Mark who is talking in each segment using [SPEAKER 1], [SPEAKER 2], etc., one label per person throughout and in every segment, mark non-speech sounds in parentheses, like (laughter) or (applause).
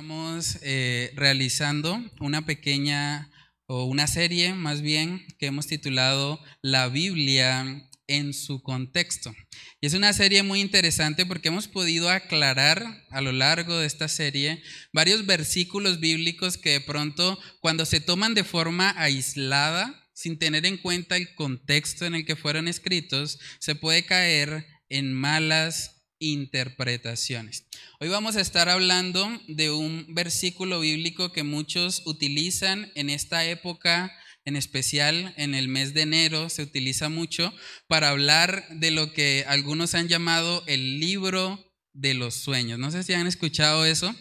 [SPEAKER 1] estamos eh, realizando una pequeña o una serie más bien que hemos titulado La Biblia en su contexto. Y es una serie muy interesante porque hemos podido aclarar a lo largo de esta serie varios versículos bíblicos que de pronto cuando se toman de forma aislada, sin tener en cuenta el contexto en el que fueron escritos, se puede caer en malas interpretaciones. Hoy vamos a estar hablando de un versículo bíblico que muchos utilizan en esta época, en especial en el mes de enero, se utiliza mucho para hablar de lo que algunos han llamado el libro de los sueños. No sé si han escuchado eso,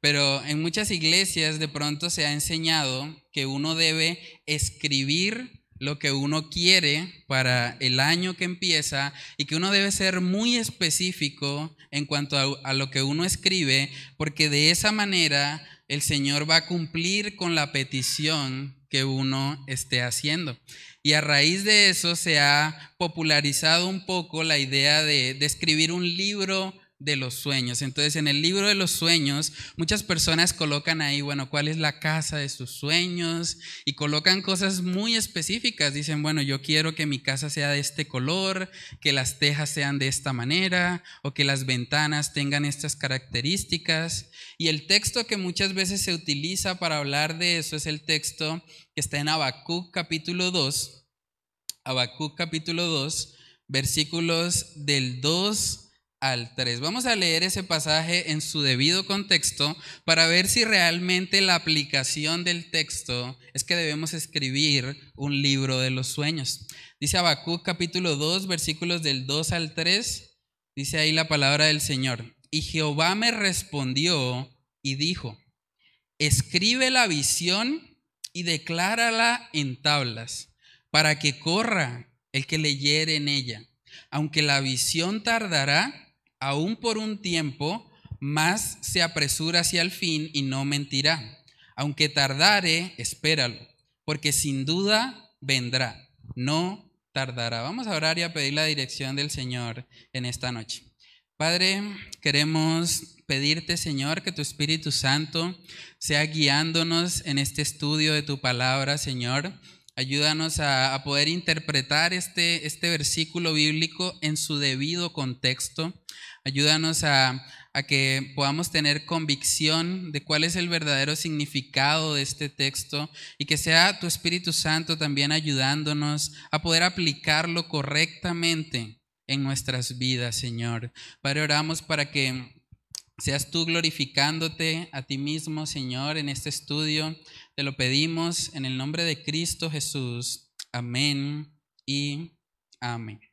[SPEAKER 1] pero en muchas iglesias de pronto se ha enseñado que uno debe escribir lo que uno quiere para el año que empieza y que uno debe ser muy específico en cuanto a, lo que uno escribe, porque de esa manera el Señor va a cumplir con la petición que uno esté haciendo. Y a raíz de eso se ha popularizado un poco la idea de, de escribir un libro de los sueños. Entonces, en el libro de los sueños, muchas personas colocan ahí, bueno, cuál es la casa de sus sueños y colocan cosas muy específicas. Dicen, bueno, yo quiero que mi casa sea de este color, que las tejas sean de esta manera o que las ventanas tengan estas características. Y el texto que muchas veces se utiliza para hablar de eso es el texto que está en Habacuc capítulo 2. Habacuc capítulo 2, versículos del 2 al 3. Vamos a leer ese pasaje en su debido contexto para ver si realmente la aplicación del texto es que debemos escribir un libro de los sueños. Dice Habacuc capítulo 2, versículos del 2 al 3. Dice ahí la palabra del Señor. Y Jehová me respondió y dijo, escribe la visión y declárala en tablas, para que corra el que leyere en ella. Aunque la visión tardará, aún por un tiempo, más se apresura hacia el fin y no mentirá. Aunque tardare, espéralo, porque sin duda vendrá, no tardará. Vamos a orar y a pedir la dirección del Señor en esta noche. Padre, queremos pedirte, Señor, que tu Espíritu Santo sea guiándonos en este estudio de tu palabra, Señor. Ayúdanos a, poder interpretar este, este versículo bíblico en su debido contexto. Ayúdanos a, que podamos tener convicción de cuál es el verdadero significado de este texto y que sea tu Espíritu Santo también ayudándonos a poder aplicarlo correctamente en nuestras vidas, Señor. Padre, oramos para que seas tú glorificándote a ti mismo, Señor, en este estudio. Te lo pedimos en el nombre de Cristo Jesús. Amén y amén.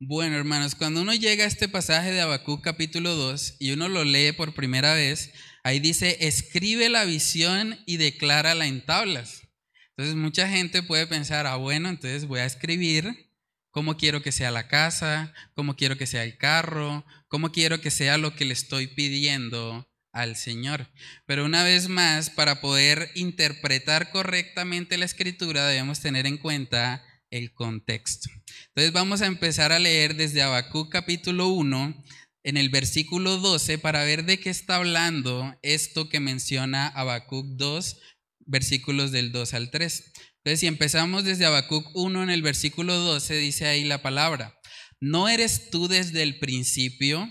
[SPEAKER 1] Bueno, hermanos, cuando uno llega a este pasaje de Habacuc capítulo 2 y uno lo lee por primera vez, ahí dice, escribe la visión y declárala en tablas. Entonces mucha gente puede pensar, ah, bueno, entonces voy a escribir cómo quiero que sea la casa, cómo quiero que sea el carro, cómo quiero que sea lo que le estoy pidiendo al Señor. Pero una vez más, para poder interpretar correctamente la escritura debemos tener en cuenta el contexto. Entonces vamos a empezar a leer desde Habacuc capítulo 1 en el versículo 12 para ver de qué está hablando esto que menciona Habacuc 2, versículos del 2 al 3. Entonces si empezamos desde Habacuc 1 en el versículo 12 dice ahí la palabra, ¿no eres tú desde el principio,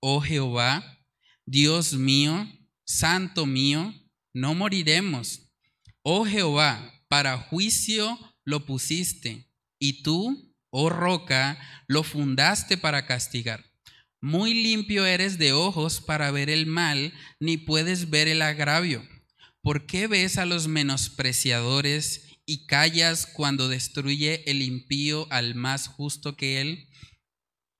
[SPEAKER 1] oh Jehová, Dios mío, santo mío, no moriremos? Oh Jehová, para juicio lo pusiste, y tú, oh roca, lo fundaste para castigar. Muy limpio eres de ojos para ver el mal, ni puedes ver el agravio. ¿Por qué ves a los menospreciadores y callas cuando destruye el impío al más justo que él?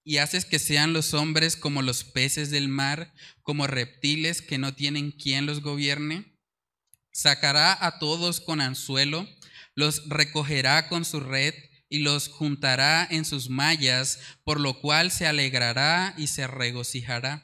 [SPEAKER 1] Y haces que sean los hombres como los peces del mar, como reptiles que no tienen quien los gobierne. Sacará a todos con anzuelo los recogerá con su red y los juntará en sus mallas, por lo cual se alegrará y se regocijará.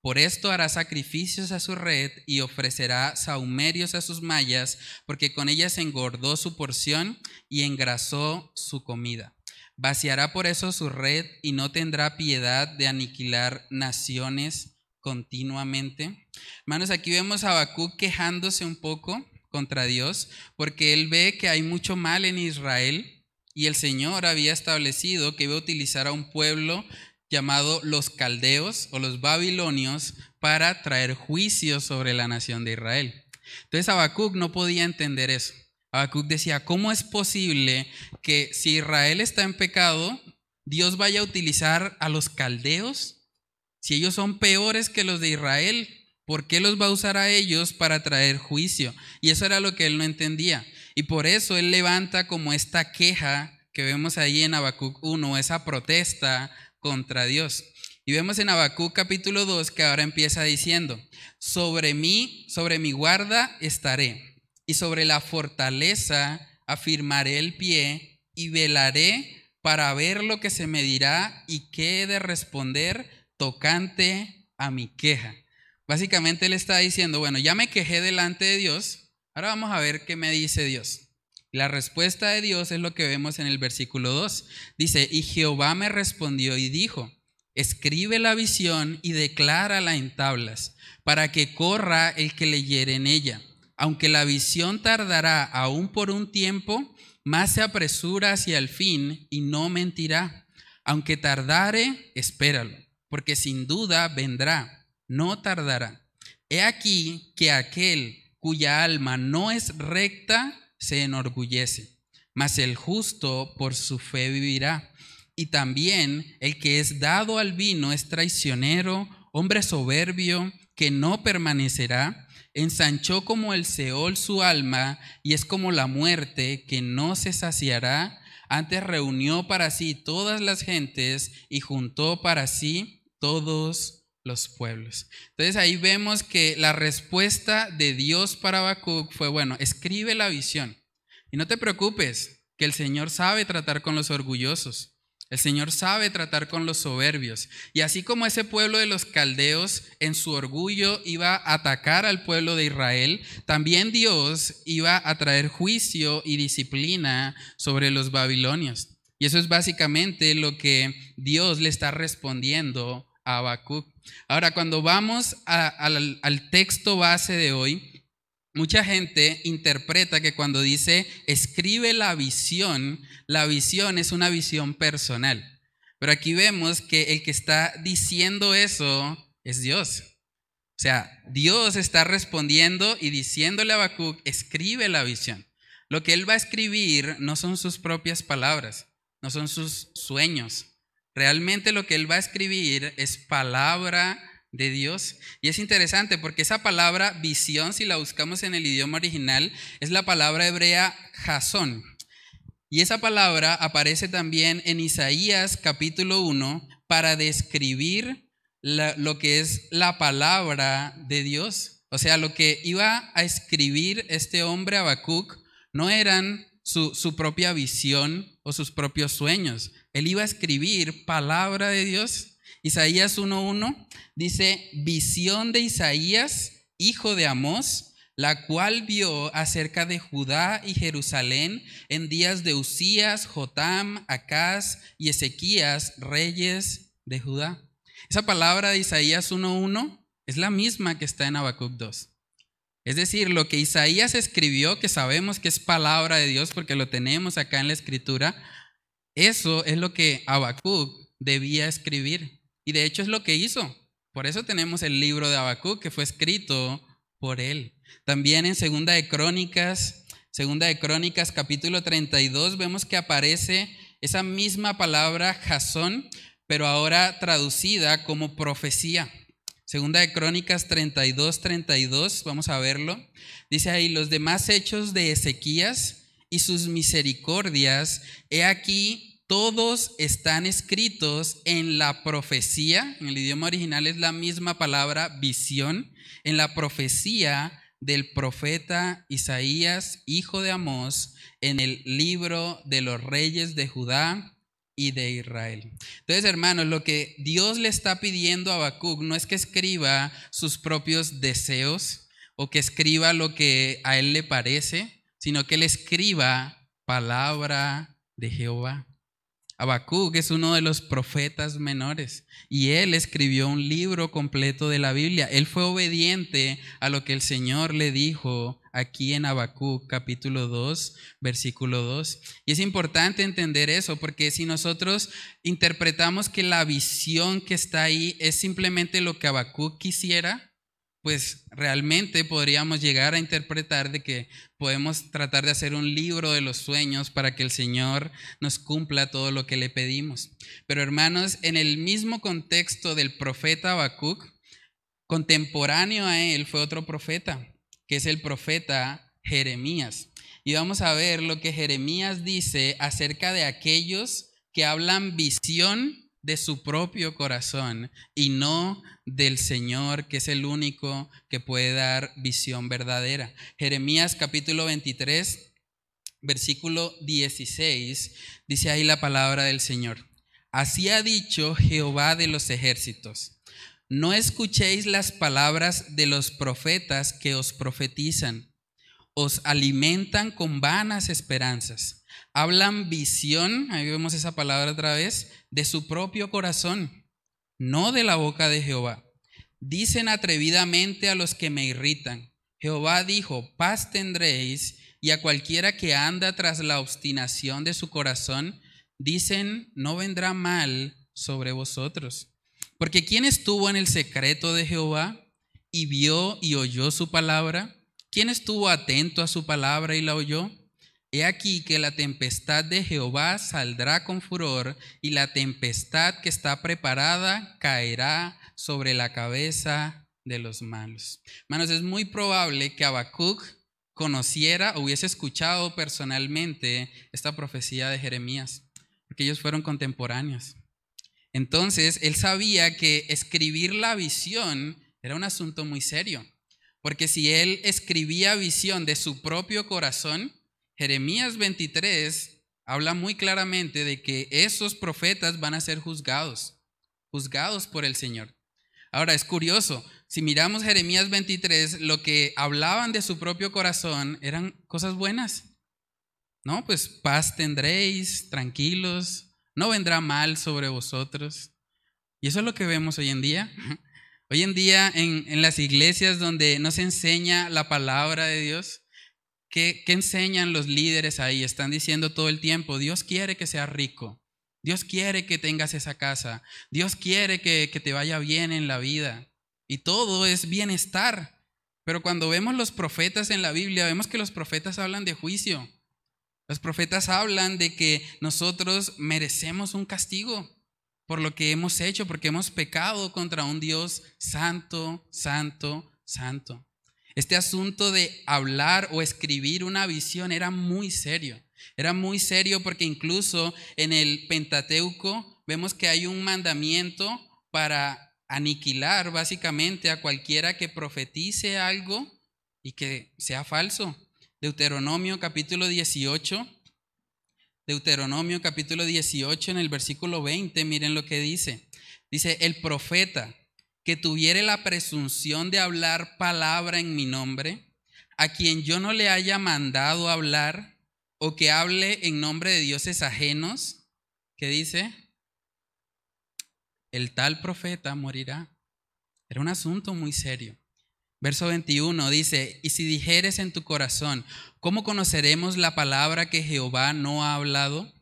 [SPEAKER 1] Por esto hará sacrificios a su red y ofrecerá saumerios a sus mallas, porque con ellas engordó su porción y engrasó su comida. Vaciará por eso su red y no tendrá piedad de aniquilar naciones continuamente. Hermanos, aquí vemos a Habacuc quejándose un poco contra Dios porque él ve que hay mucho mal en Israel y el Señor había establecido que iba a utilizar a un pueblo llamado los caldeos o los babilonios para traer juicio sobre la nación de Israel. Entonces Habacuc no podía entender eso. Habacuc decía, ¿cómo es posible que si Israel está en pecado, Dios vaya a utilizar a los caldeos? Si ellos son peores que los de Israel, ¿por qué los va a usar a ellos para traer juicio? Y eso era lo que él no entendía. Y por eso él levanta como esta queja que vemos ahí en Habacuc 1, esa protesta contra Dios. Y vemos en Habacuc capítulo 2 que ahora empieza diciendo, sobre mí, sobre mi guarda estaré y sobre la fortaleza afirmaré el pie y velaré para ver lo que se me dirá y qué he de responder tocante a mi queja. Básicamente él está diciendo, bueno, ya me quejé delante de Dios, ahora vamos a ver qué me dice Dios. La respuesta de Dios es lo que vemos en el versículo 2. Dice, y Jehová me respondió y dijo, escribe la visión y declárala en tablas, para que corra el que leyere en ella aunque la visión tardará aún por un tiempo, más se apresura hacia el fin y no mentirá. Aunque tardare, espéralo, porque sin duda vendrá, no tardará. He aquí que aquel cuya alma no es recta se enorgullece, mas el justo por su fe vivirá. Y también el que es dado al vino es traicionero, hombre soberbio, que no permanecerá ensanchó como el Seol su alma y es como la muerte que no se saciará. Antes reunió para sí todas las gentes y juntó para sí todos los pueblos. Entonces ahí vemos que la respuesta de Dios para Habacuc fue, bueno, escribe la visión y no te preocupes, que el Señor sabe tratar con los orgullosos. El Señor sabe tratar con los soberbios. Y así como ese pueblo de los caldeos en su orgullo iba a atacar al pueblo de Israel, también Dios iba a traer juicio y disciplina sobre los babilonios. Y eso es básicamente lo que Dios le está respondiendo Ahora, cuando vamos al, al texto base de hoy, Mucha gente interpreta que cuando dice escribe la visión, la visión es una visión personal. Pero aquí vemos que el que está diciendo eso es Dios. O sea, Dios está respondiendo y diciéndole a Habacuc, escribe la visión. Lo que él va a escribir no son sus propias palabras, no son sus sueños. Realmente lo que él va a escribir es palabra de Dios. Y es interesante porque esa palabra visión, si la buscamos en el idioma original, es la palabra hebrea jasón. Y esa palabra aparece también en Isaías capítulo 1 para describir lo que es la palabra de Dios. O sea, lo que iba a escribir este hombre Habacuc no eran su, su propia visión o sus propios sueños. Él iba a escribir palabra de Dios Isaías 1.1 dice, visión de Isaías, hijo de Amós, la cual vio acerca de Judá y Jerusalén en días de Usías, Jotam, Acaz y Ezequías, reyes de Judá. Esa palabra de Isaías 1.1 es la misma que está en Habacuc 2. Es decir, lo que Isaías escribió, que sabemos que es palabra de Dios porque lo tenemos acá en la escritura, eso es lo que Habacuc debía escribir. Y de hecho es lo que hizo. Por eso tenemos el libro de Habacuc que fue escrito por él. También en Segunda de Crónicas, Segunda de Crónicas capítulo 32 vemos que aparece esa misma palabra jasón, pero ahora traducida como profecía. Segunda de Crónicas 32, 32, vamos a verlo. Dice ahí, los demás hechos de Ezequías y sus misericordias, he aquí todos están escritos en la profecía, en el idioma original es la misma palabra visión, en la profecía del profeta Isaías, hijo de Amós, en el libro de los reyes de Judá y de Israel. Entonces, hermanos, lo que Dios le está pidiendo a Habacuc no es que escriba sus propios deseos o que escriba lo que a él le parece, sino que él escriba palabra de Jehová. Habacuc es uno de los profetas menores y él escribió un libro completo de la Biblia. Él fue obediente a lo que el Señor le dijo aquí en Habacuc capítulo 2, versículo 2. Y es importante entender eso porque si nosotros interpretamos que la visión que está ahí es simplemente lo que Habacuc quisiera, pues realmente podríamos llegar a interpretar de que podemos tratar de hacer un libro de los sueños para que el Señor nos cumpla todo lo que le pedimos. Pero hermanos, en el mismo contexto del profeta Habacuc, contemporáneo a él fue otro profeta, que es el profeta Jeremías. Y vamos a ver lo que Jeremías dice acerca de aquellos que hablan visión de su propio corazón y no del Señor, que es el único que puede dar visión verdadera. Jeremías capítulo 23, versículo 16, dice ahí la palabra del Señor. Así ha dicho Jehová de los ejércitos. No escuchéis las palabras de los profetas que os profetizan, os alimentan con vanas esperanzas hablan visión, ahí vemos esa palabra otra vez, de su propio corazón, no de la boca de Jehová. Dicen atrevidamente a los que me irritan. Jehová dijo, paz tendréis, y a cualquiera que anda tras la obstinación de su corazón, dicen, no vendrá mal sobre vosotros. Porque ¿quién estuvo en el secreto de Jehová y vio y oyó su palabra? ¿Quién estuvo atento a su palabra y la oyó? He aquí que la tempestad de Jehová saldrá con furor y la tempestad que está preparada caerá sobre la cabeza de los malos. Hermanos, es muy probable que Habacuc conociera o hubiese escuchado personalmente esta profecía de Jeremías, porque ellos fueron contemporáneos. Entonces, él sabía que escribir la visión era un asunto muy serio, porque si él escribía visión de su propio corazón, Jeremías 23 habla muy claramente de que esos profetas van a ser juzgados, juzgados por el Señor. Ahora, es curioso, si miramos Jeremías 23, lo que hablaban de su propio corazón eran cosas buenas. ¿No? Pues paz tendréis, tranquilos, no vendrá mal sobre vosotros. Y eso es lo que vemos hoy en día. (laughs) Hoy en día en, en las iglesias donde no se enseña la palabra de Dios, ¿Qué, enseñan los líderes ahí? Están diciendo todo el tiempo, Dios quiere que seas rico, Dios quiere que tengas esa casa, Dios quiere que, que te vaya bien en la vida. Y todo es bienestar. Pero cuando vemos los profetas en la Biblia, vemos que los profetas hablan de juicio. Los profetas hablan de que nosotros merecemos un castigo por lo que hemos hecho, porque hemos pecado contra un Dios santo, santo, santo. Este asunto de hablar o escribir una visión era muy serio. Era muy serio porque incluso en el Pentateuco vemos que hay un mandamiento para aniquilar básicamente a cualquiera que profetice algo y que sea falso. Deuteronomio capítulo 18. Deuteronomio capítulo 18 en el versículo 20, miren lo que dice. Dice, el profeta que tuviere la presunción de hablar palabra en mi nombre, a quien yo no le haya mandado hablar, o que hable en nombre de dioses ajenos, ¿qué dice? El tal profeta morirá. Era un asunto muy serio. Verso 21 dice, y si dijeres en tu corazón, ¿cómo conoceremos la palabra que Jehová no ha hablado?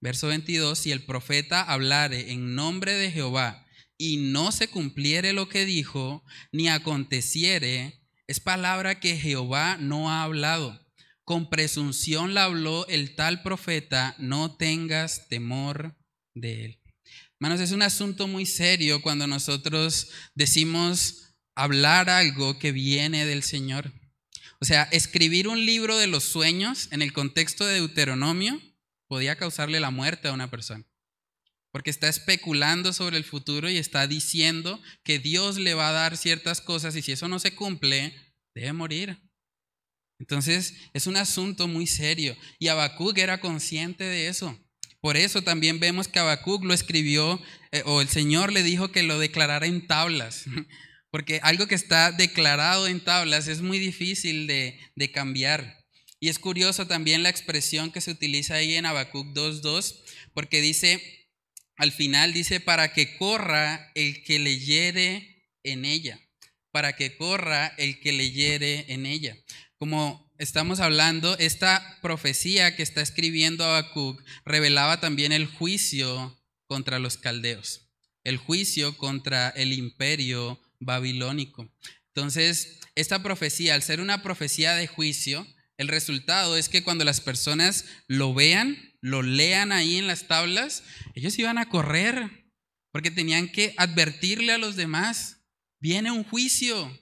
[SPEAKER 1] Verso 22, si el profeta hablare en nombre de Jehová y no se cumpliere lo que dijo, ni aconteciere, es palabra que Jehová no ha hablado. Con presunción la habló el tal profeta, no tengas temor de él. Hermanos, es un asunto muy serio cuando nosotros decimos hablar algo que viene del Señor. O sea, escribir un libro de los sueños en el contexto de Deuteronomio podía causarle la muerte a una persona porque está especulando sobre el futuro y está diciendo que Dios le va a dar ciertas cosas y si eso no se cumple, debe morir. Entonces es un asunto muy serio y Habacuc era consciente de eso. Por eso también vemos que Habacuc lo escribió eh, o el Señor le dijo que lo declarara en tablas, (laughs) porque algo que está declarado en tablas es muy difícil de, de cambiar. Y es curioso también la expresión que se utiliza ahí en Habacuc 2.2, porque dice, al final dice, para que corra el que leyere en ella, para que corra el que leyere en ella. Como estamos hablando, esta profecía que está escribiendo Habacuc revelaba también el juicio contra los caldeos, el juicio contra el imperio babilónico. Entonces, esta profecía, al ser una profecía de juicio, el resultado es que cuando las personas lo vean, lo lean ahí en las tablas, ellos iban a correr porque tenían que advertirle a los demás, viene un juicio,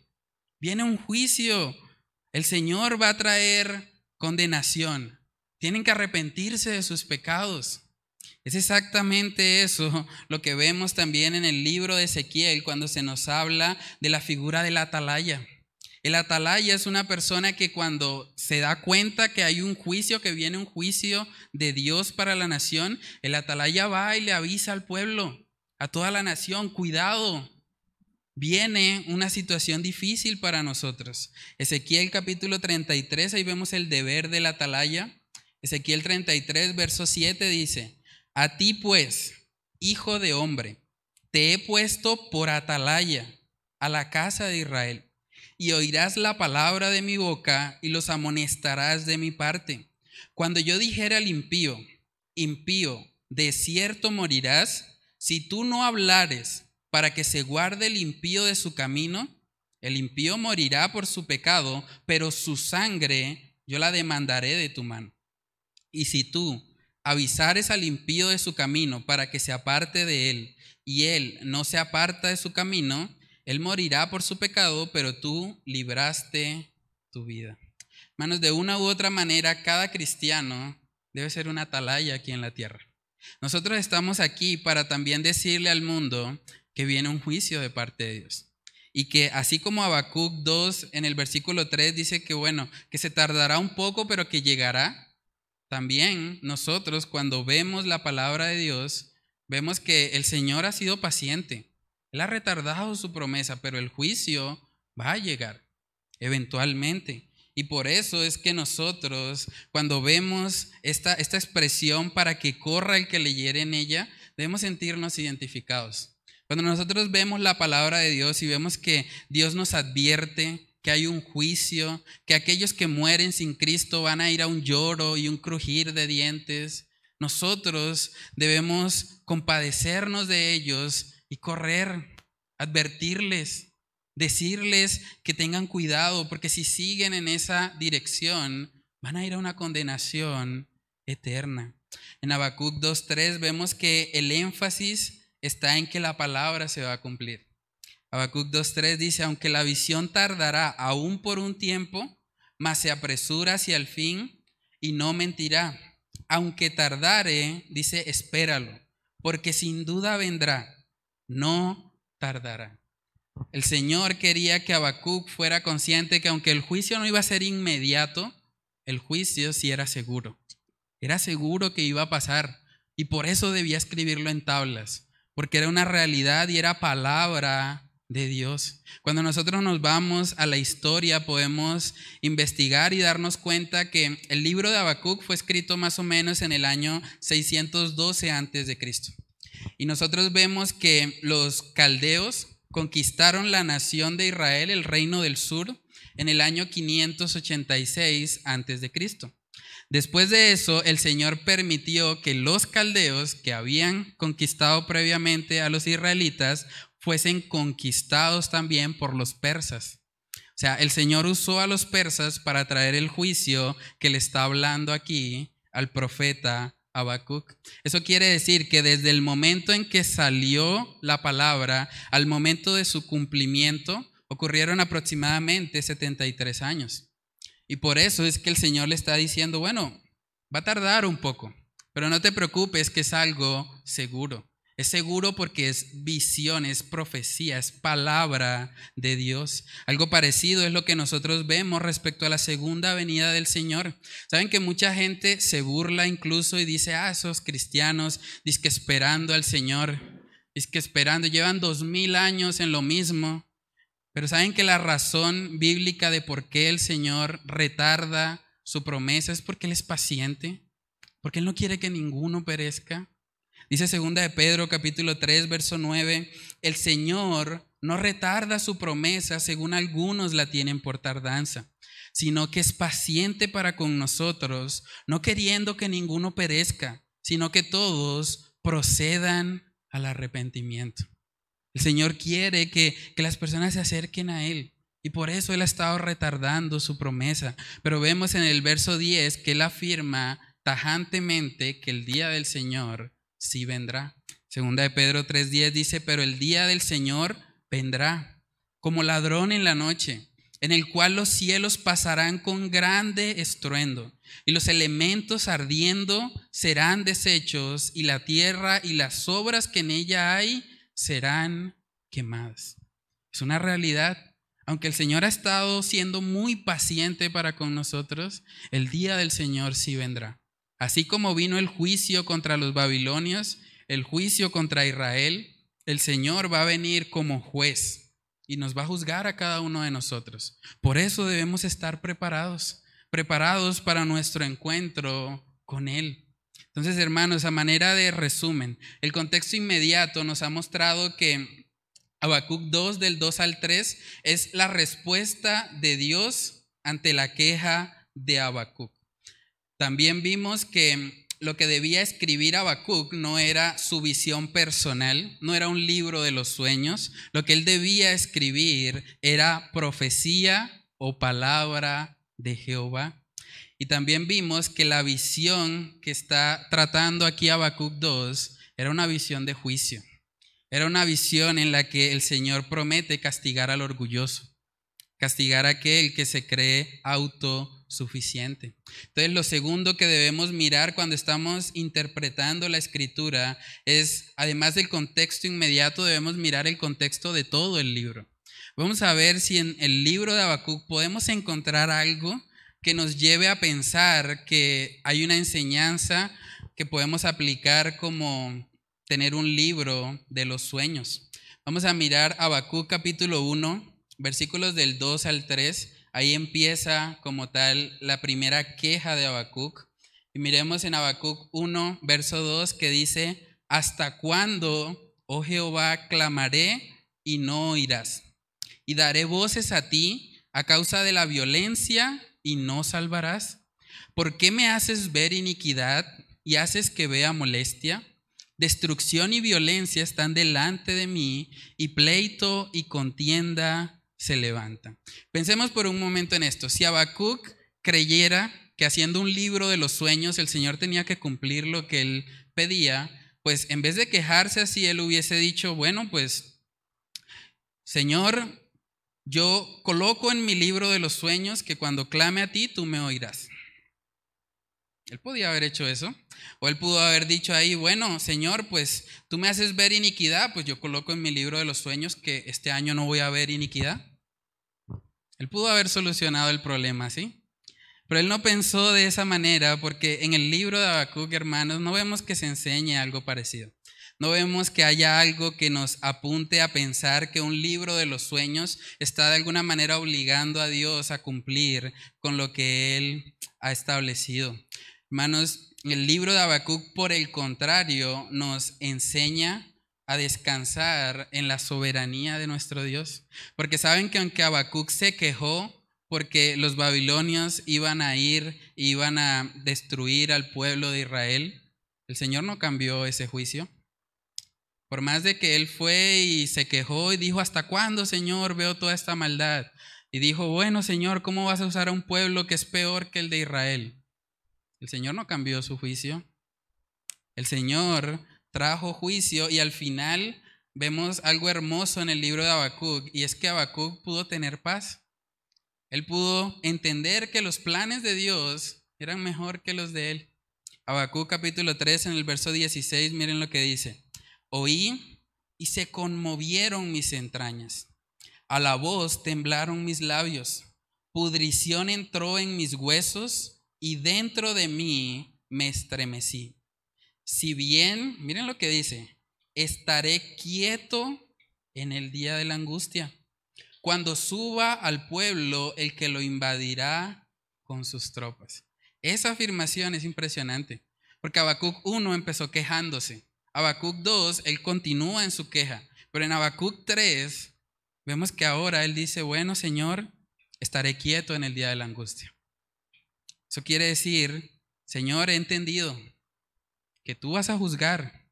[SPEAKER 1] viene un juicio, el Señor va a traer condenación, tienen que arrepentirse de sus pecados. Es exactamente eso lo que vemos también en el libro de Ezequiel cuando se nos habla de la figura del atalaya. El atalaya es una persona que cuando se da cuenta que hay un juicio, que viene un juicio de Dios para la nación, el atalaya va y le avisa al pueblo, a toda la nación, cuidado, viene una situación difícil para nosotros. Ezequiel capítulo 33, ahí vemos el deber del atalaya. Ezequiel 33, verso 7 dice, a ti pues, hijo de hombre, te he puesto por atalaya a la casa de Israel y oirás la palabra de mi boca y los amonestarás de mi parte. Cuando yo dijera al impío, impío, de cierto morirás, si tú no hablares para que se guarde el impío de su camino, el impío morirá por su pecado, pero su sangre yo la demandaré de tu mano. Y si tú avisares al impío de su camino para que se aparte de él, y él no se aparta de su camino, él morirá por su pecado, pero tú libraste tu vida. Manos, de una u otra manera, cada cristiano debe ser una atalaya aquí en la tierra. Nosotros estamos aquí para también decirle al mundo que viene un juicio de parte de Dios. Y que así como Habacuc 2 en el versículo 3 dice que bueno, que se tardará un poco, pero que llegará. También nosotros cuando vemos la palabra de Dios, vemos que el Señor ha sido paciente. Él ha retardado su promesa, pero el juicio va a llegar eventualmente. Y por eso es que nosotros, cuando vemos esta, esta expresión para que corra el que leyere en ella, debemos sentirnos identificados. Cuando nosotros vemos la palabra de Dios y vemos que Dios nos advierte que hay un juicio, que aquellos que mueren sin Cristo van a ir a un lloro y un crujir de dientes, nosotros debemos compadecernos de ellos y correr, advertirles, decirles que tengan cuidado, porque si siguen en esa dirección, van a ir a una condenación eterna. En Habacuc 2.3 vemos que el énfasis está en que la palabra se va a cumplir. Habacuc 2.3 dice, aunque la visión tardará aún por un tiempo, mas se apresura hacia el fin y no mentirá. Aunque tardare, dice, espéralo, porque sin duda vendrá no tardará. El Señor quería que Habacuc fuera consciente que aunque el juicio no iba a ser inmediato, el juicio sí era seguro. Era seguro que iba a pasar y por eso debía escribirlo en tablas, porque era una realidad y era palabra de Dios. Cuando nosotros nos vamos a la historia podemos investigar y darnos cuenta que el libro de Habacuc fue escrito más o menos en el año 612 antes de Cristo. Y nosotros vemos que los caldeos conquistaron la nación de Israel, el reino del sur, en el año 586 antes de Cristo. Después de eso, el Señor permitió que los caldeos que habían conquistado previamente a los israelitas fuesen conquistados también por los persas. O sea, el Señor usó a los persas para traer el juicio que le está hablando aquí al profeta Habacuc. Eso quiere decir que desde el momento en que salió la palabra al momento de su cumplimiento ocurrieron aproximadamente 73 años. Y por eso es que el Señor le está diciendo, bueno, va a tardar un poco, pero no te preocupes que es algo seguro. Es seguro porque es visión, es profecía, es palabra de Dios. Algo parecido es lo que nosotros vemos respecto a la segunda venida del Señor. Saben que mucha gente se burla incluso y dice, ah, esos cristianos, dice que esperando al Señor, dice que esperando, llevan dos mil años en lo mismo. Pero saben que la razón bíblica de por qué el Señor retarda su promesa es porque Él es paciente, porque Él no quiere que ninguno perezca Dice segunda de Pedro capítulo 3 verso 9, el Señor no retarda su promesa según algunos la tienen por tardanza, sino que es paciente para con nosotros, no queriendo que ninguno perezca, sino que todos procedan al arrepentimiento. El Señor quiere que, que las personas se acerquen a Él. Y por eso Él ha estado retardando su promesa. Pero vemos en el verso 10 que Él afirma tajantemente que el día del Señor sí vendrá. Segunda de Pedro 3.10 dice, pero el día del Señor vendrá como ladrón en la noche, en el cual los cielos pasarán con grande estruendo, y los elementos ardiendo serán deshechos, y la tierra y las obras que en ella hay serán quemadas. Es una realidad. Aunque el Señor ha estado siendo muy paciente para con nosotros, el día del Señor sí vendrá. Así como vino el juicio contra los babilonios, el juicio contra Israel, el Señor va a venir como juez y nos va a juzgar a cada uno de nosotros. Por eso debemos estar preparados, preparados para nuestro encuentro con Él. Entonces, hermanos, a manera de resumen, el contexto inmediato nos ha mostrado que Habacuc 2 del 2 al 3 es la respuesta de Dios ante la queja de Habacuc. También vimos que lo que debía escribir Habacuc no era su visión personal, no era un libro de los sueños, lo que él debía escribir era profecía o palabra de Jehová. Y también vimos que la visión que está tratando aquí Habacuc 2 era una visión de juicio. Era una visión en la que el Señor promete castigar al orgulloso, castigar a aquel que se cree auto suficiente. Entonces, lo segundo que debemos mirar cuando estamos interpretando la escritura es, además del contexto inmediato, debemos mirar el contexto de todo el libro. Vamos a ver si en el libro de Habacuc podemos encontrar algo que nos lleve a pensar que hay una enseñanza que podemos aplicar como tener un libro de los sueños. Vamos a mirar Habacuc capítulo 1, versículos del 2 al 3 Ahí empieza como tal la primera queja de Habacuc. Y miremos en Habacuc 1, verso 2, que dice, ¿hasta cuándo, oh Jehová, clamaré y no oirás? Y daré voces a ti a causa de la violencia y no salvarás. ¿Por qué me haces ver iniquidad y haces que vea molestia? Destrucción y violencia están delante de mí, y pleito y contienda se levanta. Pensemos por un momento en esto. Si Habacuc creyera que haciendo un libro de los sueños el Señor tenía que cumplir lo que él pedía, pues en vez de quejarse así, él hubiese dicho, bueno, pues, Señor, yo coloco en mi libro de los sueños que cuando clame a ti, tú me oirás. Él podía haber hecho eso. O él pudo haber dicho ahí, bueno, Señor, pues tú me haces ver iniquidad, pues yo coloco en mi libro de los sueños que este año no voy a ver iniquidad. Él pudo haber solucionado el problema, ¿sí? Pero él no pensó de esa manera porque en el libro de Habacuc, hermanos, no vemos que se enseñe algo parecido. No vemos que haya algo que nos apunte a pensar que un libro de los sueños está de alguna manera obligando a Dios a cumplir con lo que Él ha establecido. Hermanos, el libro de Habacuc, por el contrario, nos enseña a descansar en la soberanía de nuestro Dios. Porque saben que aunque Habacuc se quejó porque los babilonios iban a ir, iban a destruir al pueblo de Israel, el Señor no cambió ese juicio. Por más de que él fue y se quejó y dijo, ¿hasta cuándo, Señor, veo toda esta maldad? Y dijo, bueno, Señor, ¿cómo vas a usar a un pueblo que es peor que el de Israel? El Señor no cambió su juicio. El Señor trajo juicio y al final vemos algo hermoso en el libro de Habacuc y es que Habacuc pudo tener paz. Él pudo entender que los planes de Dios eran mejor que los de él. Habacuc capítulo 3 en el verso 16, miren lo que dice. Oí y se conmovieron mis entrañas. A la voz temblaron mis labios. Pudrición entró en mis huesos y dentro de mí me estremecí. Si bien, miren lo que dice, estaré quieto en el día de la angustia, cuando suba al pueblo el que lo invadirá con sus tropas. Esa afirmación es impresionante, porque Habacuc 1 empezó quejándose. Habacuc 2, él continúa en su queja. Pero en Habacuc 3, vemos que ahora él dice, bueno, Señor, estaré quieto en el día de la angustia. Eso quiere decir, Señor, he entendido que tú vas a juzgar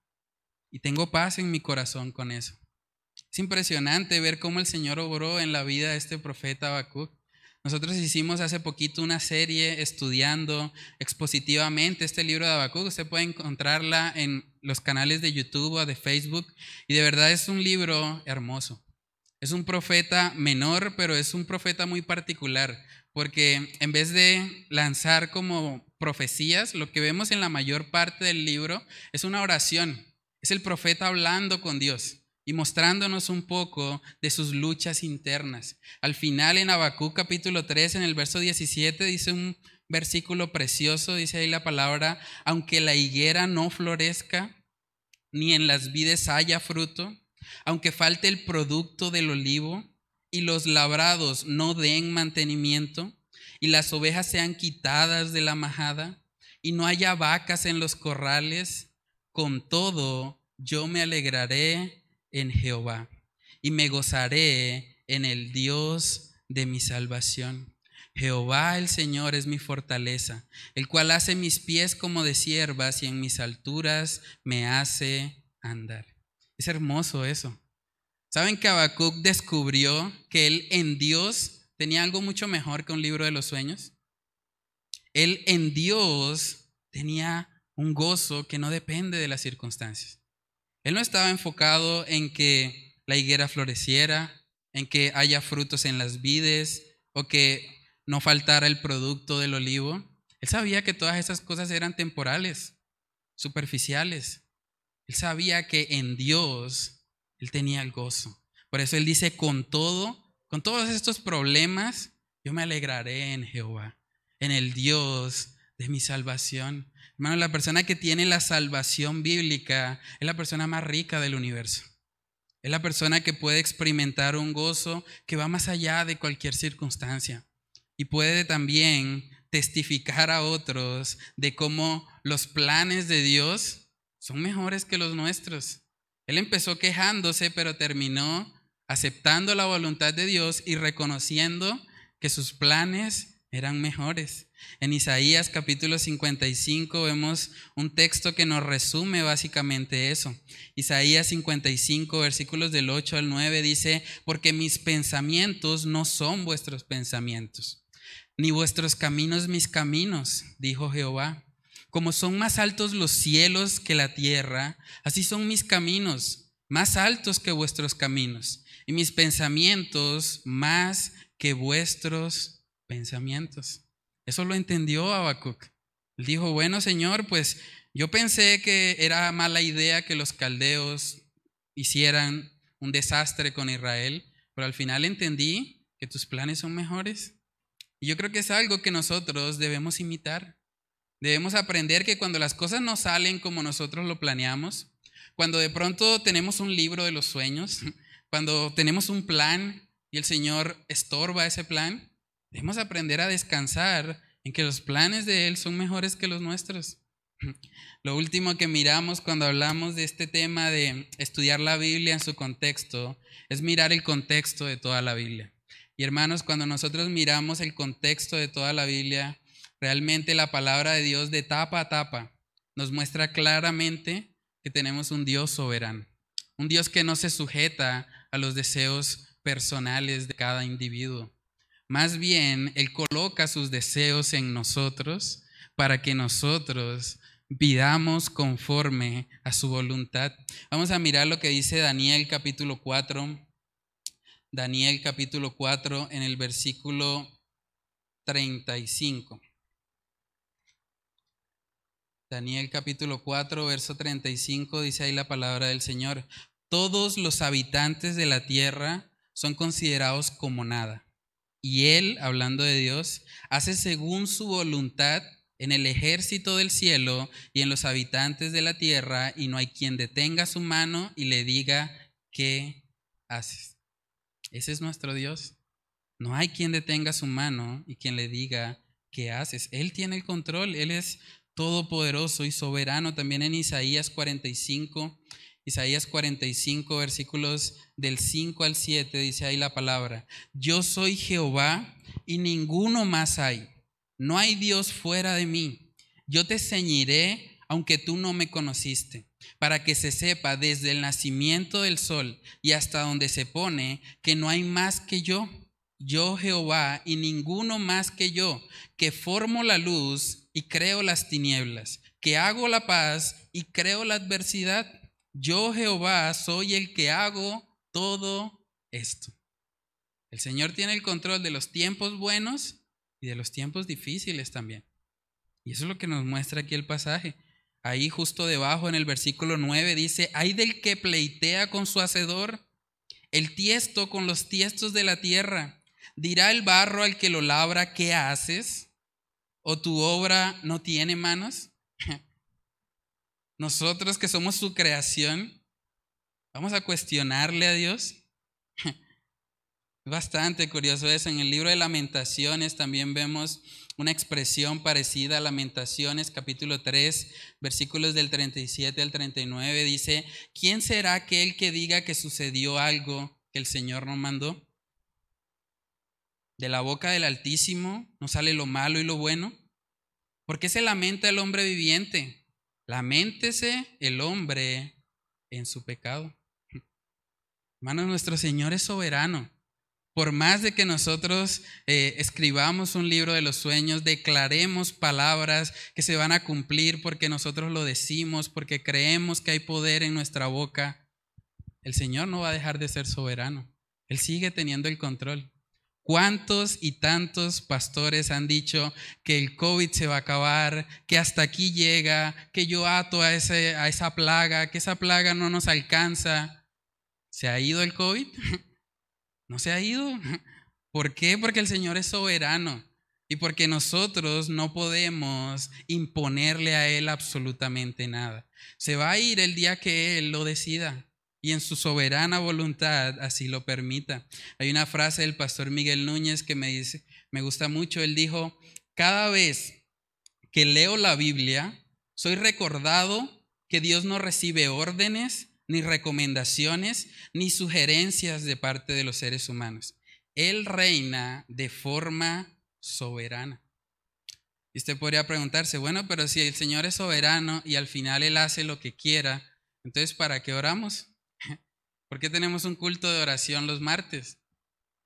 [SPEAKER 1] y tengo paz en mi corazón con eso. Es impresionante ver cómo el Señor obró en la vida de este profeta Habacuc. Nosotros hicimos hace poquito una serie estudiando expositivamente este libro de Habacuc. Usted puede encontrarla en los canales de YouTube o de Facebook. Y de verdad es un libro hermoso. Es un profeta menor, pero es un profeta muy particular. Porque en vez de lanzar como profecías, lo que vemos en la mayor parte del libro es una oración. Es el profeta hablando con Dios y mostrándonos un poco de sus luchas internas. Al final en Habacuc capítulo 3, en el verso 17, dice un versículo precioso, dice ahí la palabra, aunque la higuera no florezca, ni en las vides haya fruto, aunque falte el producto del olivo y los labrados no den mantenimiento, y las ovejas sean quitadas de la majada, y no haya vacas en los corrales, con todo yo me alegraré en Jehová y me gozaré en el Dios de mi salvación. Jehová el Señor es mi fortaleza, el cual hace mis pies como de siervas y en mis alturas me hace andar. Es hermoso eso. ¿Saben que Habacuc descubrió que él en Dios tenía algo mucho mejor que un libro de los sueños? Él en Dios tenía un gozo que no depende de las circunstancias. Él no estaba enfocado en que la higuera floreciera, en que haya frutos en las vides o que no faltara el producto del olivo. Él sabía que todas esas cosas eran temporales, superficiales. Él sabía que en Dios él tenía el gozo. Por eso él dice, con todo, con todos estos problemas, yo me alegraré en Jehová, en el Dios de mi salvación. Hermano, la persona que tiene la salvación bíblica es la persona más rica del universo. Es la persona que puede experimentar un gozo que va más allá de cualquier circunstancia. Y puede también testificar a otros de cómo los planes de Dios son mejores que los nuestros. Él empezó quejándose, pero terminó aceptando la voluntad de Dios y reconociendo que sus planes eran mejores. En Isaías capítulo 55 vemos un texto que nos resume básicamente eso. Isaías 55 versículos del 8 al 9 dice, porque mis pensamientos no son vuestros pensamientos, ni vuestros caminos mis caminos, dijo Jehová. Como son más altos los cielos que la tierra, así son mis caminos, más altos que vuestros caminos, y mis pensamientos más que vuestros pensamientos. Eso lo entendió Habacuc. Él dijo, bueno, Señor, pues yo pensé que era mala idea que los caldeos hicieran un desastre con Israel, pero al final entendí que tus planes son mejores. Y yo creo que es algo que nosotros debemos imitar. Debemos aprender que cuando las cosas no salen como nosotros lo planeamos, cuando de pronto tenemos un libro de los sueños, cuando tenemos un plan y el Señor estorba ese plan, Debemos aprender a descansar en que los planes de Él son mejores que los nuestros. (laughs) Lo último que miramos cuando hablamos de este tema de estudiar la Biblia en su contexto es mirar el contexto de toda la Biblia. Y hermanos, cuando nosotros miramos el contexto de toda la Biblia, realmente la palabra de Dios de tapa a tapa nos muestra claramente que tenemos un Dios soberano, un Dios que no se sujeta a los deseos personales de cada individuo. Más bien, Él coloca sus deseos en nosotros para que nosotros vivamos conforme a su voluntad. Vamos a mirar lo que dice Daniel capítulo 4. Daniel capítulo 4 en el versículo 35. Daniel capítulo 4, verso 35 dice ahí la palabra del Señor. Todos los habitantes de la tierra son considerados como nada y Él, hablando de Dios, hace según su voluntad en el ejército del cielo y en los habitantes de la tierra, y no hay quien detenga su mano y le diga, ¿qué haces? Ese es nuestro Dios. No hay quien detenga su mano y quien le diga, ¿qué haces? Él tiene el control, Él es todopoderoso y soberano. También en Isaías 45, Isaías 45, versículos del 5 al 7, dice ahí la palabra, yo soy Jehová y ninguno más hay. No hay Dios fuera de mí. Yo te ceñiré aunque tú no me conociste, para que se sepa desde el nacimiento del sol y hasta donde se pone que no hay más que yo yo Jehová y ninguno más que yo, que formo la luz y creo las tinieblas, que hago la paz y creo la adversidad. Yo Jehová soy el que hago todo esto. El Señor tiene el control de los tiempos buenos y de los tiempos difíciles también. Y eso es lo que nos muestra aquí el pasaje. Ahí justo debajo en el versículo 9 dice, hay del que pleitea con su hacedor, el tiesto con los tiestos de la tierra ¿Dirá el barro al que lo labra, ¿qué haces? ¿O tu obra no tiene manos? (laughs) Nosotros que somos su creación, vamos a cuestionarle a Dios. (laughs) Bastante curioso eso. En el libro de lamentaciones también vemos una expresión parecida a lamentaciones, capítulo 3, versículos del 37 al 39. Dice, ¿quién será aquel que diga que sucedió algo que el Señor no mandó? De la boca del Altísimo no sale lo malo y lo bueno. ¿Por qué se lamenta el hombre viviente? Laméntese el hombre en su pecado. Hermanos, nuestro Señor es soberano. Por más de que nosotros eh, escribamos un libro de los sueños, declaremos palabras que se van a cumplir porque nosotros lo decimos, porque creemos que hay poder en nuestra boca, el Señor no va a dejar de ser soberano. Él sigue teniendo el control. ¿Cuántos y tantos pastores han dicho que el COVID se va a acabar, que hasta aquí llega, que yo ato a, a esa plaga, que esa plaga no nos alcanza? ¿Se ha ido el COVID? (laughs) No se ha ido. (laughs) ¿Por qué? Porque el Señor es soberano y porque nosotros no podemos imponerle a Él absolutamente nada. Se va a ir el día que Él lo decida y en su soberana voluntad así lo permita. Hay una frase del pastor Miguel Núñez que me dice, me gusta mucho, él dijo, cada vez que leo la Biblia, soy recordado que Dios no recibe órdenes, ni recomendaciones, ni sugerencias de parte de los seres humanos. Él reina de forma soberana. Y usted podría preguntarse, bueno, pero si el Señor es soberano y al final Él hace lo que quiera, entonces ¿para qué oramos? ¿Por qué tenemos un culto de oración los martes?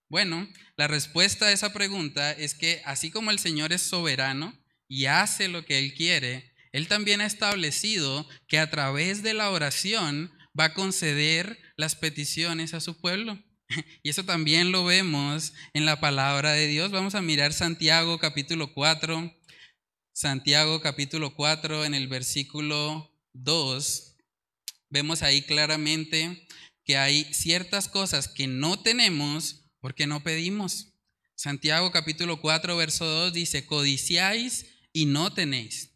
[SPEAKER 1] Bueno, la respuesta a esa pregunta es que así como el Señor es soberano y hace lo que Él quiere, Él también ha establecido que a través de la oración va a conceder las peticiones a su pueblo. (laughs) Y eso también lo vemos en la palabra de Dios. Vamos a mirar Santiago capítulo 4. Santiago capítulo 4 en el versículo 2 vemos ahí claramente que hay ciertas cosas que no tenemos porque no pedimos. Santiago capítulo 4, verso 2 dice, codiciáis y no tenéis,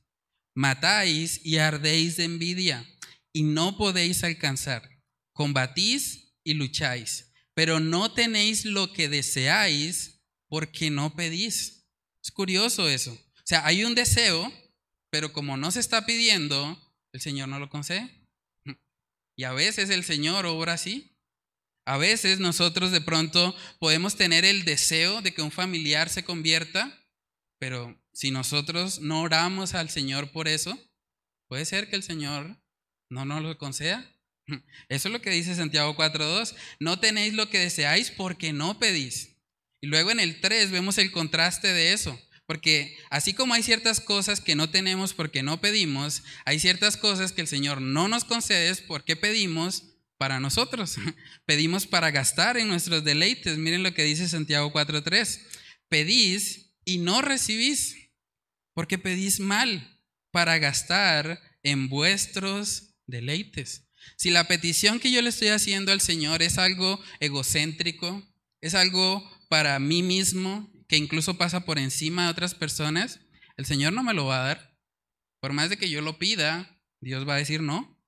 [SPEAKER 1] matáis y ardéis de envidia y no podéis alcanzar, combatís y lucháis, pero no tenéis lo que deseáis porque no pedís. Es curioso eso. O sea, hay un deseo, pero como no se está pidiendo, el Señor no lo concede. Y a veces el Señor obra así. A veces nosotros de pronto podemos tener el deseo de que un familiar se convierta, pero si nosotros no oramos al Señor por eso, puede ser que el Señor no nos lo conceda. (laughs) Eso es lo que dice Santiago 4.2. No tenéis lo que deseáis porque no pedís. Y luego en el 3 vemos el contraste de eso. Porque así como hay ciertas cosas que no tenemos porque no pedimos, hay ciertas cosas que el Señor no nos concede porque pedimos para nosotros. (laughs) pedimos para gastar en nuestros deleites. Miren lo que dice Santiago 4.3. Pedís y no recibís porque pedís mal para gastar en vuestros deleites. Si la petición que yo le estoy haciendo al Señor es algo egocéntrico, es algo para mí mismo, que incluso pasa por encima de otras personas, el Señor no me lo va a dar. Por más de que yo lo pida, Dios va a decir no.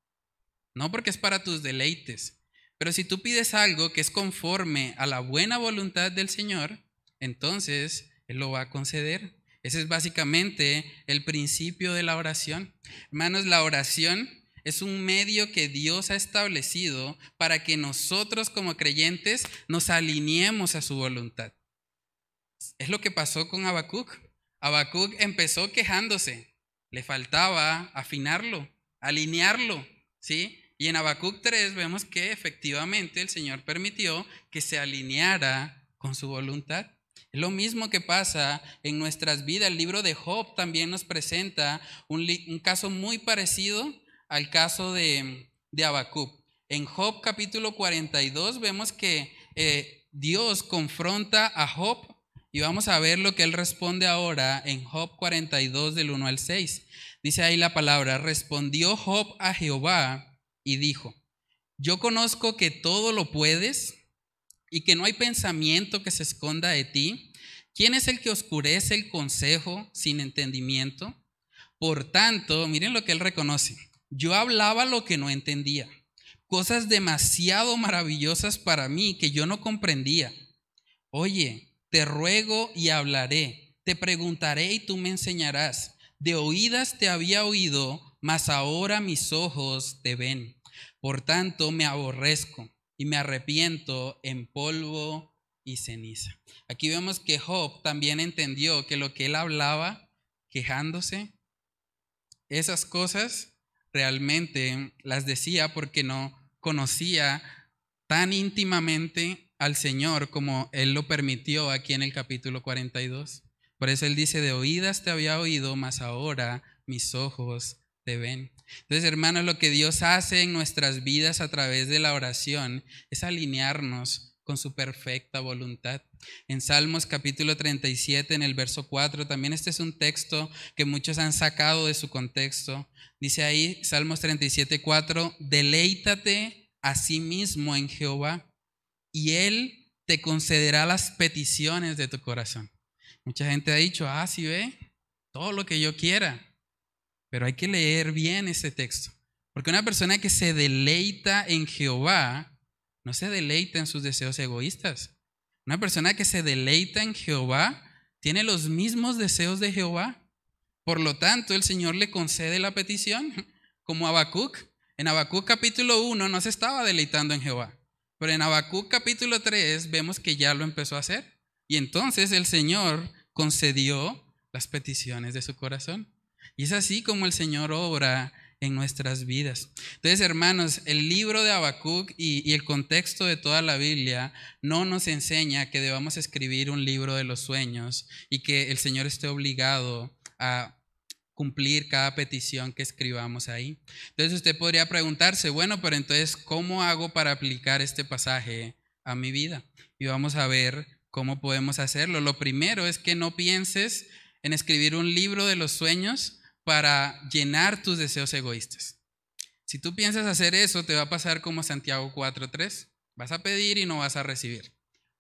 [SPEAKER 1] No porque es para tus deleites. Pero si tú pides algo que es conforme a la buena voluntad del Señor, entonces Él lo va a conceder. Ese es básicamente el principio de la oración. Hermanos, la oración es un medio que Dios ha establecido para que nosotros como creyentes nos alineemos a su voluntad. Es lo que pasó con Habacuc. Habacuc empezó quejándose, le faltaba afinarlo, alinearlo, ¿sí? Y en Habacuc 3 vemos que efectivamente el Señor permitió que se alineara con su voluntad. Es lo mismo que pasa en nuestras vidas. El libro de Job también nos presenta un, caso muy parecido al caso de, de. En Job capítulo 42 vemos que eh, Dios confronta a Job y vamos a ver lo que él responde ahora en Job 42 del 1 al 6. Dice ahí la palabra, respondió Job a Jehová y dijo, yo conozco que todo lo puedes y que no hay pensamiento que se esconda de ti. ¿Quién es el que oscurece el consejo sin entendimiento? Por tanto, miren lo que él reconoce. Yo hablaba lo que no entendía, cosas demasiado maravillosas para mí que yo no comprendía. Oye, te ruego y hablaré, te preguntaré y tú me enseñarás. De oídas te había oído, mas ahora mis ojos te ven. Por tanto, me aborrezco y me arrepiento en polvo y ceniza. Aquí vemos que Job también entendió que lo que él hablaba, quejándose, esas cosas realmente las decía porque no conocía tan íntimamente al Señor como Él lo permitió aquí en el capítulo 42. Por eso Él dice, de oídas te había oído, mas ahora mis ojos te ven. Entonces, hermanos, lo que Dios hace en nuestras vidas a través de la oración es alinearnos con su perfecta voluntad. En Salmos capítulo 37, en el verso 4, también este es un texto que muchos han sacado de su contexto. Dice ahí, Salmos 37, 4, deleítate a sí mismo en Jehová y Él te concederá las peticiones de tu corazón. Mucha gente ha dicho, ah, sí ve, todo lo que yo quiera. Pero hay que leer bien ese texto. Porque una persona que se deleita en Jehová, no se deleita en sus deseos egoístas. Una persona que se deleita en Jehová tiene los mismos deseos de Jehová. Por lo tanto, el Señor le concede la petición, (laughs) como Habacuc. En Habacuc capítulo 1 no se estaba deleitando en Jehová, pero en Habacuc capítulo 3 vemos que ya lo empezó a hacer. Y entonces el Señor concedió las peticiones de su corazón. Y es así como el Señor obra en nuestras vidas. Entonces, hermanos, el libro de Habacuc y, y, el contexto de toda la Biblia no nos enseña que debamos escribir un libro de los sueños y que el Señor esté obligado a cumplir cada petición que escribamos ahí. Entonces usted podría preguntarse, bueno, pero entonces, ¿cómo hago para aplicar este pasaje a mi vida? Y vamos a ver cómo podemos hacerlo. Lo primero es que no pienses en escribir un libro de los sueños para llenar tus deseos egoístas. Si tú piensas hacer eso, te va a pasar como Santiago 4.3. Vas a pedir y no vas a recibir.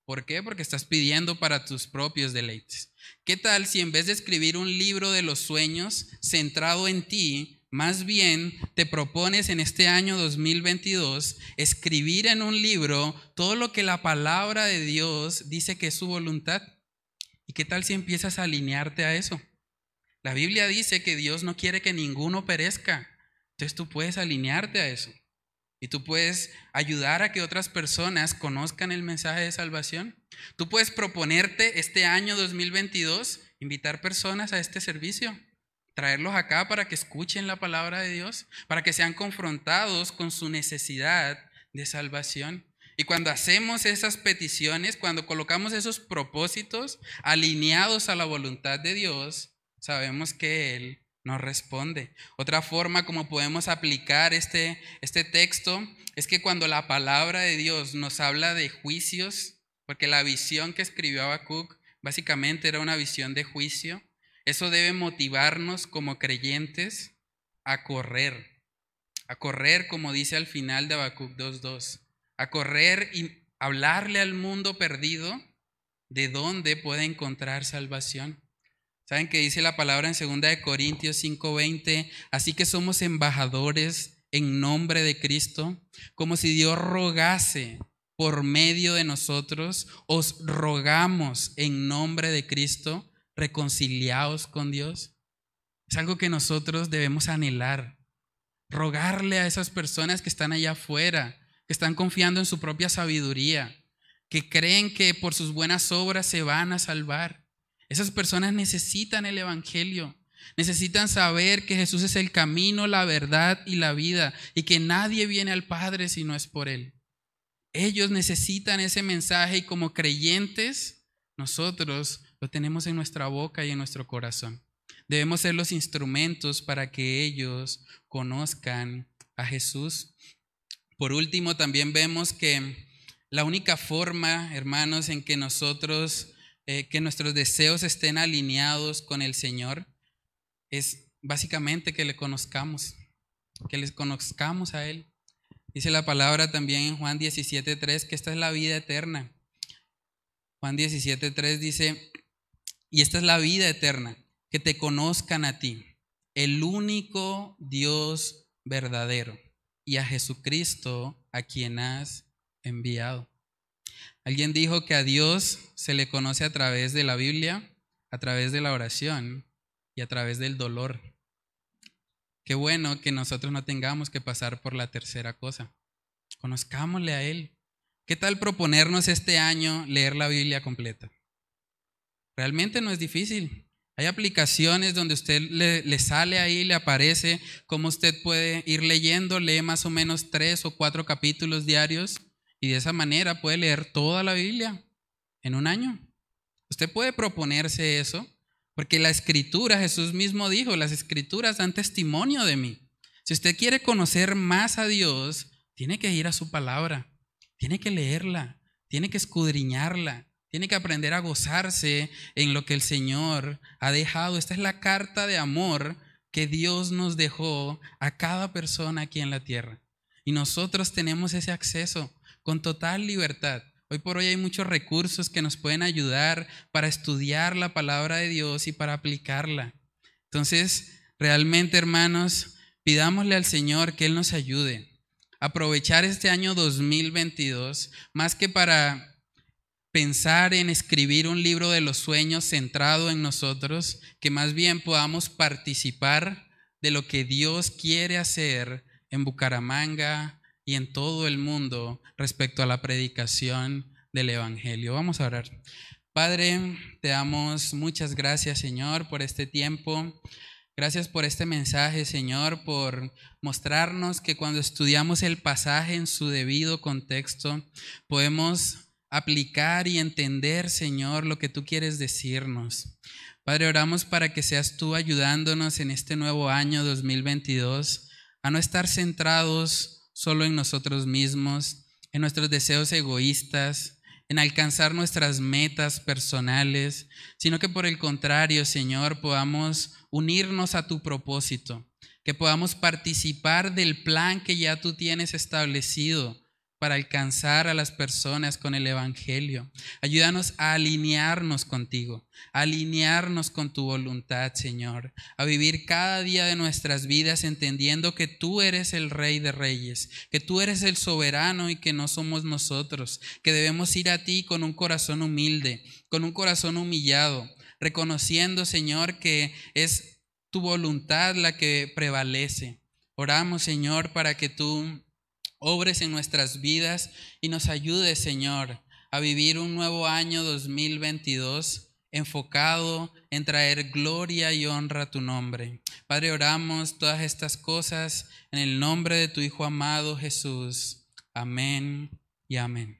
[SPEAKER 1] ¿Por qué? Porque estás pidiendo para tus propios deleites. ¿Qué tal si en vez de escribir un libro de los sueños centrado en ti, más bien te propones en este año 2022 escribir en un libro todo lo que la palabra de Dios dice que es su voluntad? ¿Y qué tal si empiezas a alinearte a eso? La Biblia dice que Dios no quiere que ninguno perezca. Entonces tú puedes alinearte a eso. Y tú puedes ayudar a que otras personas conozcan el mensaje de salvación. Tú puedes proponerte este año 2022 invitar personas a este servicio, traerlos acá para que escuchen la palabra de Dios, para que sean confrontados con su necesidad de salvación. Y cuando hacemos esas peticiones, cuando colocamos esos propósitos alineados a la voluntad de Dios, sabemos que Él nos responde. Otra forma como podemos aplicar este, este texto es que cuando la palabra de Dios nos habla de juicios, porque la visión que escribió Habacuc básicamente era una visión de juicio, eso debe motivarnos como creyentes a correr, a correr como dice al final de Habacuc 2.2, a correr y hablarle al mundo perdido de dónde puede encontrar salvación. ¿Saben que dice la palabra en 2 Corintios 5:20? Así que somos embajadores en nombre de Cristo, como si Dios rogase por medio de nosotros, os rogamos en nombre de Cristo, reconciliados con Dios. Es algo que nosotros debemos anhelar, rogarle a esas personas que están allá afuera, que están confiando en su propia sabiduría, que creen que por sus buenas obras se van a salvar. Esas personas necesitan el Evangelio, necesitan saber que Jesús es el camino, la verdad y la vida y que nadie viene al Padre si no es por Él. Ellos necesitan ese mensaje y como creyentes, nosotros lo tenemos en nuestra boca y en nuestro corazón. Debemos ser los instrumentos para que ellos conozcan a Jesús. Por último, también vemos que la única forma, hermanos, en que nosotros, eh, que nuestros deseos estén alineados con el Señor, es básicamente que le conozcamos, que les conozcamos a Él. Dice la palabra también en Juan 17.3 que esta es la vida eterna. Juan 17.3 dice, y esta es la vida eterna, que te conozcan a ti, el único Dios verdadero, y a Jesucristo a quien has enviado. Alguien dijo que a Dios se le conoce a través de la Biblia, a través de la oración y a través del dolor. Qué bueno que nosotros no tengamos que pasar por la tercera cosa. Conozcámosle a Él. ¿Qué tal proponernos este año leer la Biblia completa? Realmente no es difícil. Hay aplicaciones donde usted le, le, sale ahí, le aparece cómo usted puede ir leyendo, lee más o menos tres o cuatro capítulos diarios y de esa manera puede leer toda la Biblia en un año. Usted puede proponerse eso porque la escritura, Jesús mismo dijo, las escrituras dan testimonio de mí. Si usted quiere conocer más a Dios, tiene que ir a su palabra, tiene que leerla, tiene que escudriñarla, tiene que aprender a gozarse en lo que el Señor ha dejado. Esta es la carta de amor que Dios nos dejó a cada persona aquí en la tierra. Y nosotros tenemos ese acceso con total libertad. Hoy por hoy hay muchos recursos que nos pueden ayudar para estudiar la palabra de Dios y para aplicarla. Entonces, realmente, hermanos, pidámosle al Señor que Él nos ayude a aprovechar este año 2022, más que para pensar en escribir un libro de los sueños centrado en nosotros, que más bien podamos participar de lo que Dios quiere hacer en Bucaramanga, y en todo el mundo respecto a la predicación del Evangelio. Vamos a orar. Padre, te damos muchas gracias, Señor, por este tiempo. Gracias por este mensaje, Señor, por mostrarnos que cuando estudiamos el pasaje en su debido contexto, podemos aplicar y entender, Señor, lo que tú quieres decirnos. Padre, oramos para que seas tú ayudándonos en este nuevo año 2022 a no estar centrados solo en nosotros mismos, en nuestros deseos egoístas, en alcanzar nuestras metas personales, sino que por el contrario, Señor, podamos unirnos a tu propósito, que podamos participar del plan que ya tú tienes establecido para alcanzar a las personas con el Evangelio. Ayúdanos a alinearnos contigo, a alinearnos con tu voluntad, Señor, a vivir cada día de nuestras vidas entendiendo que tú eres el Rey de Reyes, que tú eres el soberano y que no somos nosotros, que debemos ir a ti con un corazón humilde, con un corazón humillado, reconociendo, Señor, que es tu voluntad la que prevalece. Oramos, Señor, para que tú obres en nuestras vidas y nos ayudes, Señor, a vivir un nuevo año 2022 enfocado en traer gloria y honra a tu nombre. Padre, oramos todas estas cosas en el nombre de tu Hijo amado Jesús. Amén y amén.